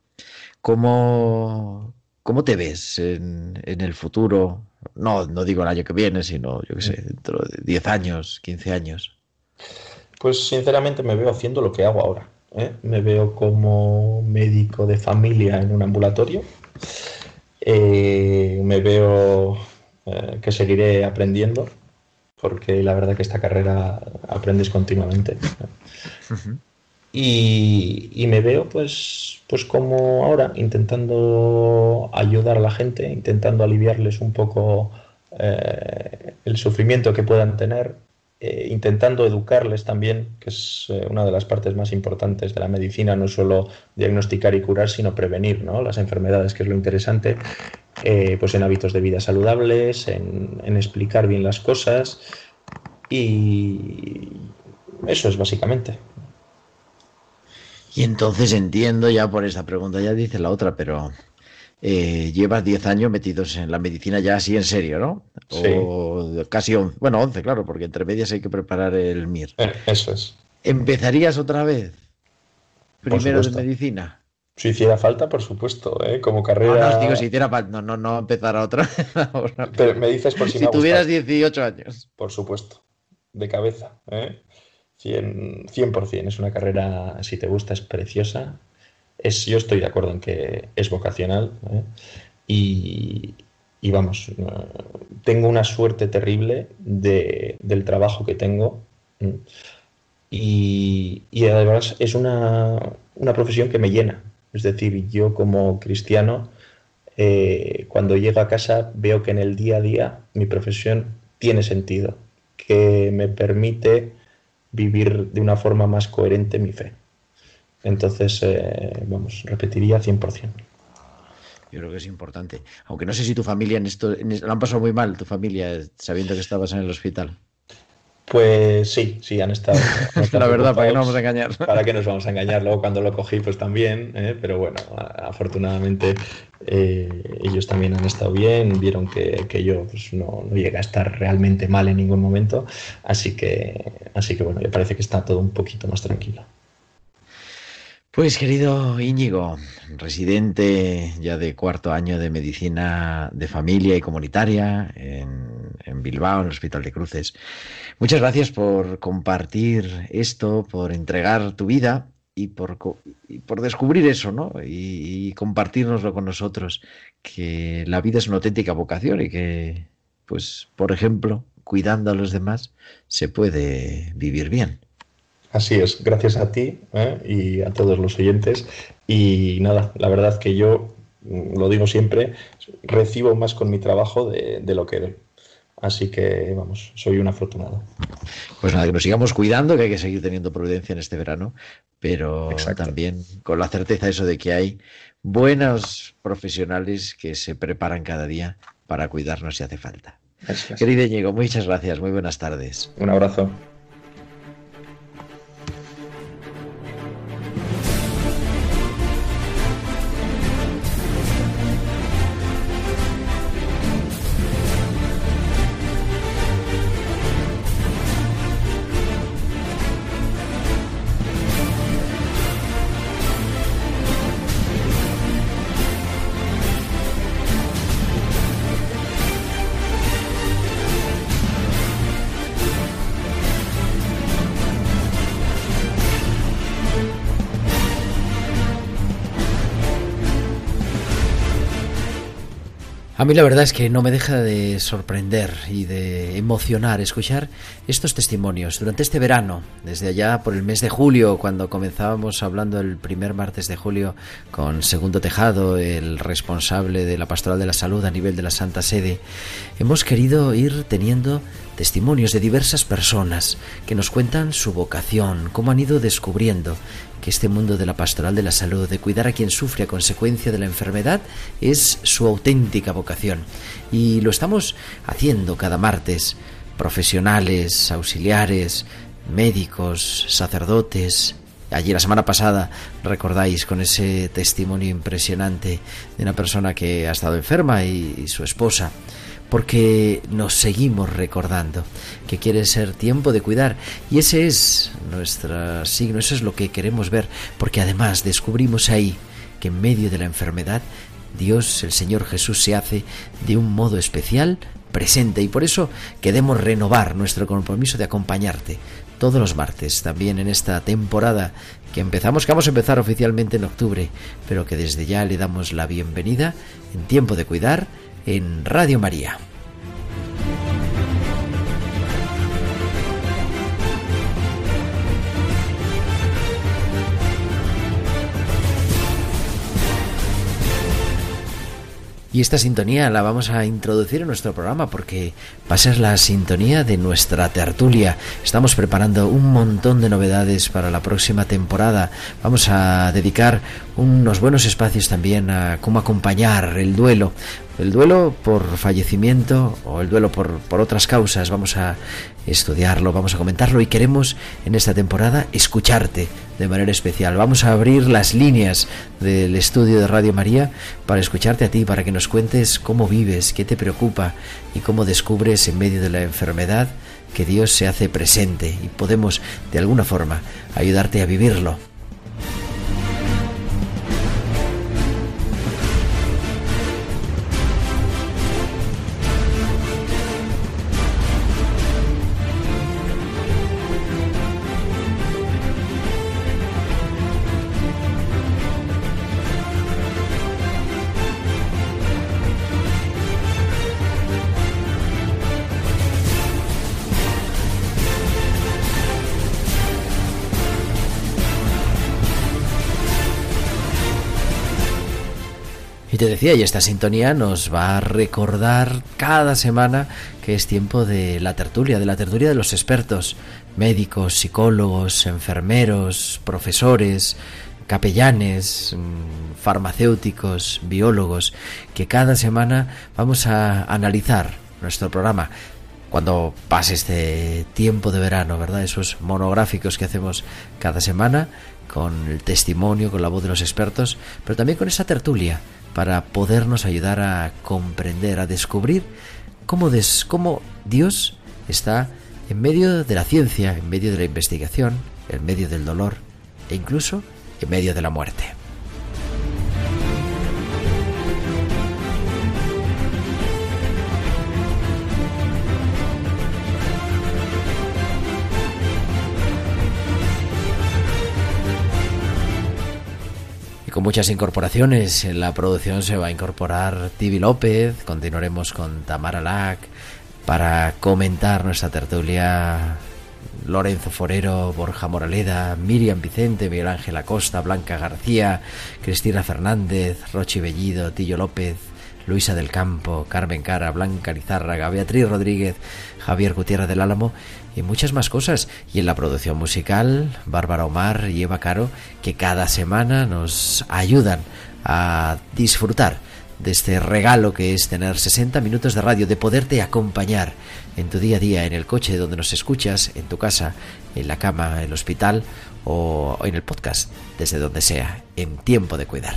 ¿Cómo, cómo te ves en, en el futuro? No, no digo el año que viene, sino, yo qué sé, dentro de 10 años, 15 años. Pues sinceramente me veo haciendo lo que hago ahora. ¿Eh? me veo como médico de familia en un ambulatorio. Eh, me veo eh, que seguiré aprendiendo, porque la verdad que esta carrera aprendes continuamente. Uh -huh. y, y, me veo pues, pues como ahora, intentando ayudar a la gente, intentando aliviarles un poco el sufrimiento que puedan tener, eh, intentando educarles también, que es eh, una de las partes más importantes de la medicina, no solo diagnosticar y curar, sino prevenir ¿no? las enfermedades, que es lo interesante, eh, pues en hábitos de vida saludables, en, en, explicar bien las cosas y eso es básicamente. Y entonces entiendo ya por esta pregunta, ya dice la otra, pero eh, llevas 10 años metidos en la medicina ya así en serio, ¿no? O sí. casi 11, bueno, 11, claro, porque entre medias hay que preparar el MIR. Eh, eso es. ¿Empezarías otra vez? Primero de medicina. Si hiciera falta, por supuesto, ¿eh? como carrera. No, no, digo, si hiciera falta, no, no, no empezar a otra. Pero me dices por si, si tuvieras 18 años. Por supuesto, de cabeza. ¿eh? 100%, 100%. Es una carrera, si te gusta, es preciosa. Es, yo estoy de acuerdo en que es vocacional. ¿eh? Y, y, vamos, tengo una suerte terrible de, del trabajo que tengo. Y, y además es una, una profesión que me llena es decir, yo como cristiano, eh, cuando llego a casa veo que en el día a día mi profesión tiene sentido, que me permite vivir de una forma más coherente mi fe. Entonces, eh, vamos, repetiría 100%. Yo creo que es importante. Aunque no sé si tu familia en esto, lo han pasado muy mal, tu familia, sabiendo que estabas en el hospital. Pues sí, sí, han estado. la verdad, ¿para qué nos vamos a engañar? ¿Para qué nos vamos a engañar? Luego cuando lo cogí, pues también, ¿eh? pero bueno, afortunadamente eh, ellos también han estado bien, vieron que, que yo pues, no, no llegué a estar realmente mal en ningún momento, así que, así que bueno, me parece que está todo un poquito más tranquilo. Pues querido Íñigo, residente ya de cuarto año de medicina de familia y comunitaria en, Bilbao, en el Hospital de Cruces, muchas gracias por compartir esto, por entregar tu vida y por, y por descubrir eso, ¿no? Y, y compartirnoslo con nosotros, que la vida es una auténtica vocación y que, pues, por ejemplo, cuidando a los demás, se puede vivir bien. Así es, gracias a ti ¿eh? y a todos los oyentes. Y nada, la verdad que yo, mm, lo digo siempre, recibo más con mi trabajo de, de lo que doy. Así que, vamos, soy un afortunado. Pues nada, que nos sigamos cuidando, que hay que seguir teniendo providencia en este verano, pero Exacto. también con la certeza eso de que hay buenos profesionales que se preparan cada día para cuidarnos si hace falta. Gracias. Querido Diego, muchas gracias, muy buenas tardes. Un abrazo. A mí la verdad es que no me deja de sorprender y de emocionar escuchar estos testimonios. Durante este verano, desde allá por el mes de julio, cuando comenzábamos hablando el primer martes de julio con Segundo Tejado, el responsable de la Pastoral de la Salud a nivel de la Santa Sede, hemos querido ir teniendo testimonios de diversas personas que nos cuentan su vocación, cómo han ido descubriendo que este mundo de la pastoral de la salud, de cuidar a quien sufre a consecuencia de la enfermedad, es su auténtica vocación. Y lo estamos haciendo cada martes. Profesionales, auxiliares, médicos, sacerdotes, Allí la semana pasada, recordáis, con ese testimonio impresionante de una persona que ha estado enferma y, y su esposa porque nos seguimos recordando que quiere ser tiempo de cuidar. Y ese es nuestro signo, eso es lo que queremos ver, porque además descubrimos ahí que en medio de la enfermedad Dios, el Señor Jesús, se hace de un modo especial presente. Y por eso queremos renovar nuestro compromiso de acompañarte todos los martes, también en esta temporada que empezamos, que vamos a empezar oficialmente en octubre, pero que desde ya le damos la bienvenida en tiempo de cuidar en Radio María. Y esta sintonía la vamos a introducir en nuestro programa porque va a ser la sintonía de nuestra tertulia. Estamos preparando un montón de novedades para la próxima temporada. Vamos a dedicar unos buenos espacios también a cómo acompañar el duelo. El duelo por fallecimiento o el duelo por, por otras causas. Vamos a estudiarlo, vamos a comentarlo y queremos en esta temporada escucharte de manera especial. Vamos a abrir las líneas del estudio de Radio María para escucharte a ti, para que nos cuentes cómo vives, qué te preocupa y cómo descubres en medio de la enfermedad que Dios se hace presente y podemos de alguna forma ayudarte a vivirlo. Y te decía, y esta sintonía nos va a recordar cada semana que es tiempo de la tertulia, de la tertulia de los expertos, médicos, psicólogos, enfermeros, profesores, capellanes, mm, farmacéuticos, biólogos, que cada semana vamos a analizar nuestro programa cuando pase este tiempo de verano, ¿verdad? Esos monográficos que hacemos cada semana con el testimonio, con la voz de los expertos, pero también con esa tertulia para podernos ayudar a comprender, a descubrir cómo, Dios está en medio de la ciencia, en medio de la investigación, en medio del dolor e incluso en medio de la muerte. Con muchas incorporaciones. En la producción se va a incorporar Tibi López, continuaremos con Tamara Lack para comentar nuestra tertulia. Lorenzo Forero, Borja Moraleda, Miriam Vicente, Miguel Ángel Acosta, Blanca García, Cristina Fernández, Rochi Bellido, Tillo López, Luisa del Campo, Carmen Cara, Blanca Lizárraga, Beatriz Rodríguez, Javier Gutiérrez del Álamo y muchas más cosas. Y en la producción musical, Bárbara Omar y Eva Caro, que cada semana nos ayudan a disfrutar de este regalo que es tener 60 minutos de radio, de poderte acompañar en tu día a día, en el coche donde nos escuchas, en tu casa, en la cama, en el hospital o en el podcast, desde donde sea, en tiempo de cuidar.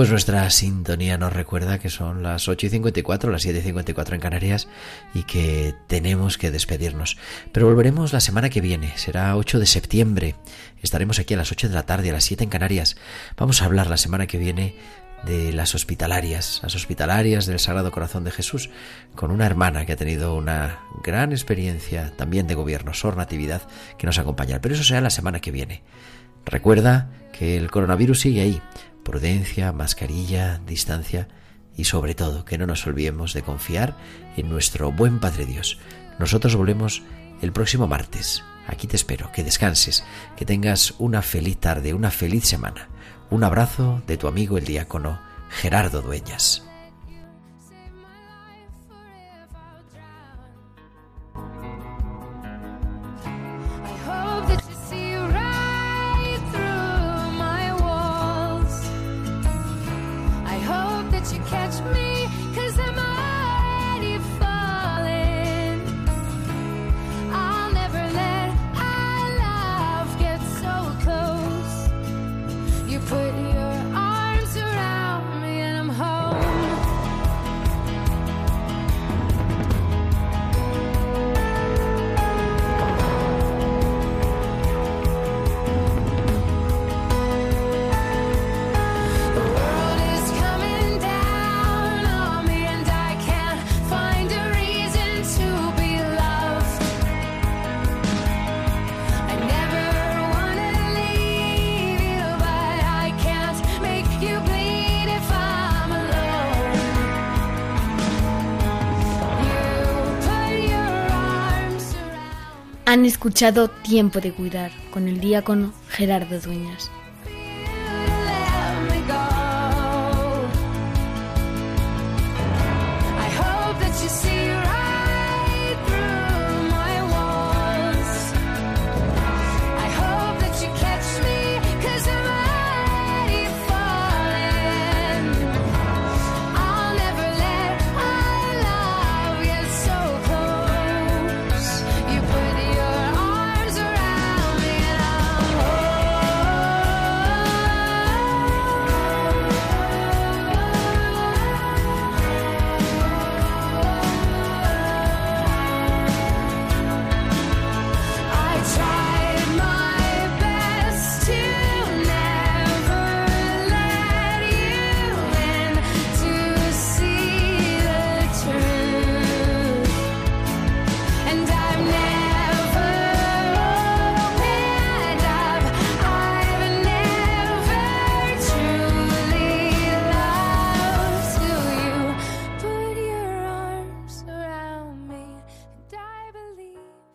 Pues nuestra sintonía nos recuerda que son las 8 y 54, las 7 y 54 en Canarias y que tenemos que despedirnos. Pero volveremos la semana que viene, será 8 de septiembre. Estaremos aquí a las 8 de la tarde, a las 7 en Canarias. Vamos a hablar la semana que viene de las hospitalarias, las hospitalarias del Sagrado Corazón de Jesús, con una hermana que ha tenido una gran experiencia también de gobierno, Sor Natividad, que nos acompaña. Pero eso será la semana que viene. Recuerda que el coronavirus sigue ahí prudencia, mascarilla, distancia y sobre todo que no nos olvidemos de confiar en nuestro buen Padre Dios. Nosotros volvemos el próximo martes. Aquí te espero, que descanses, que tengas una feliz tarde, una feliz semana. Un abrazo de tu amigo el diácono Gerardo Dueñas. Han escuchado Tiempo de Cuidar con el diácono Gerardo Dueñas.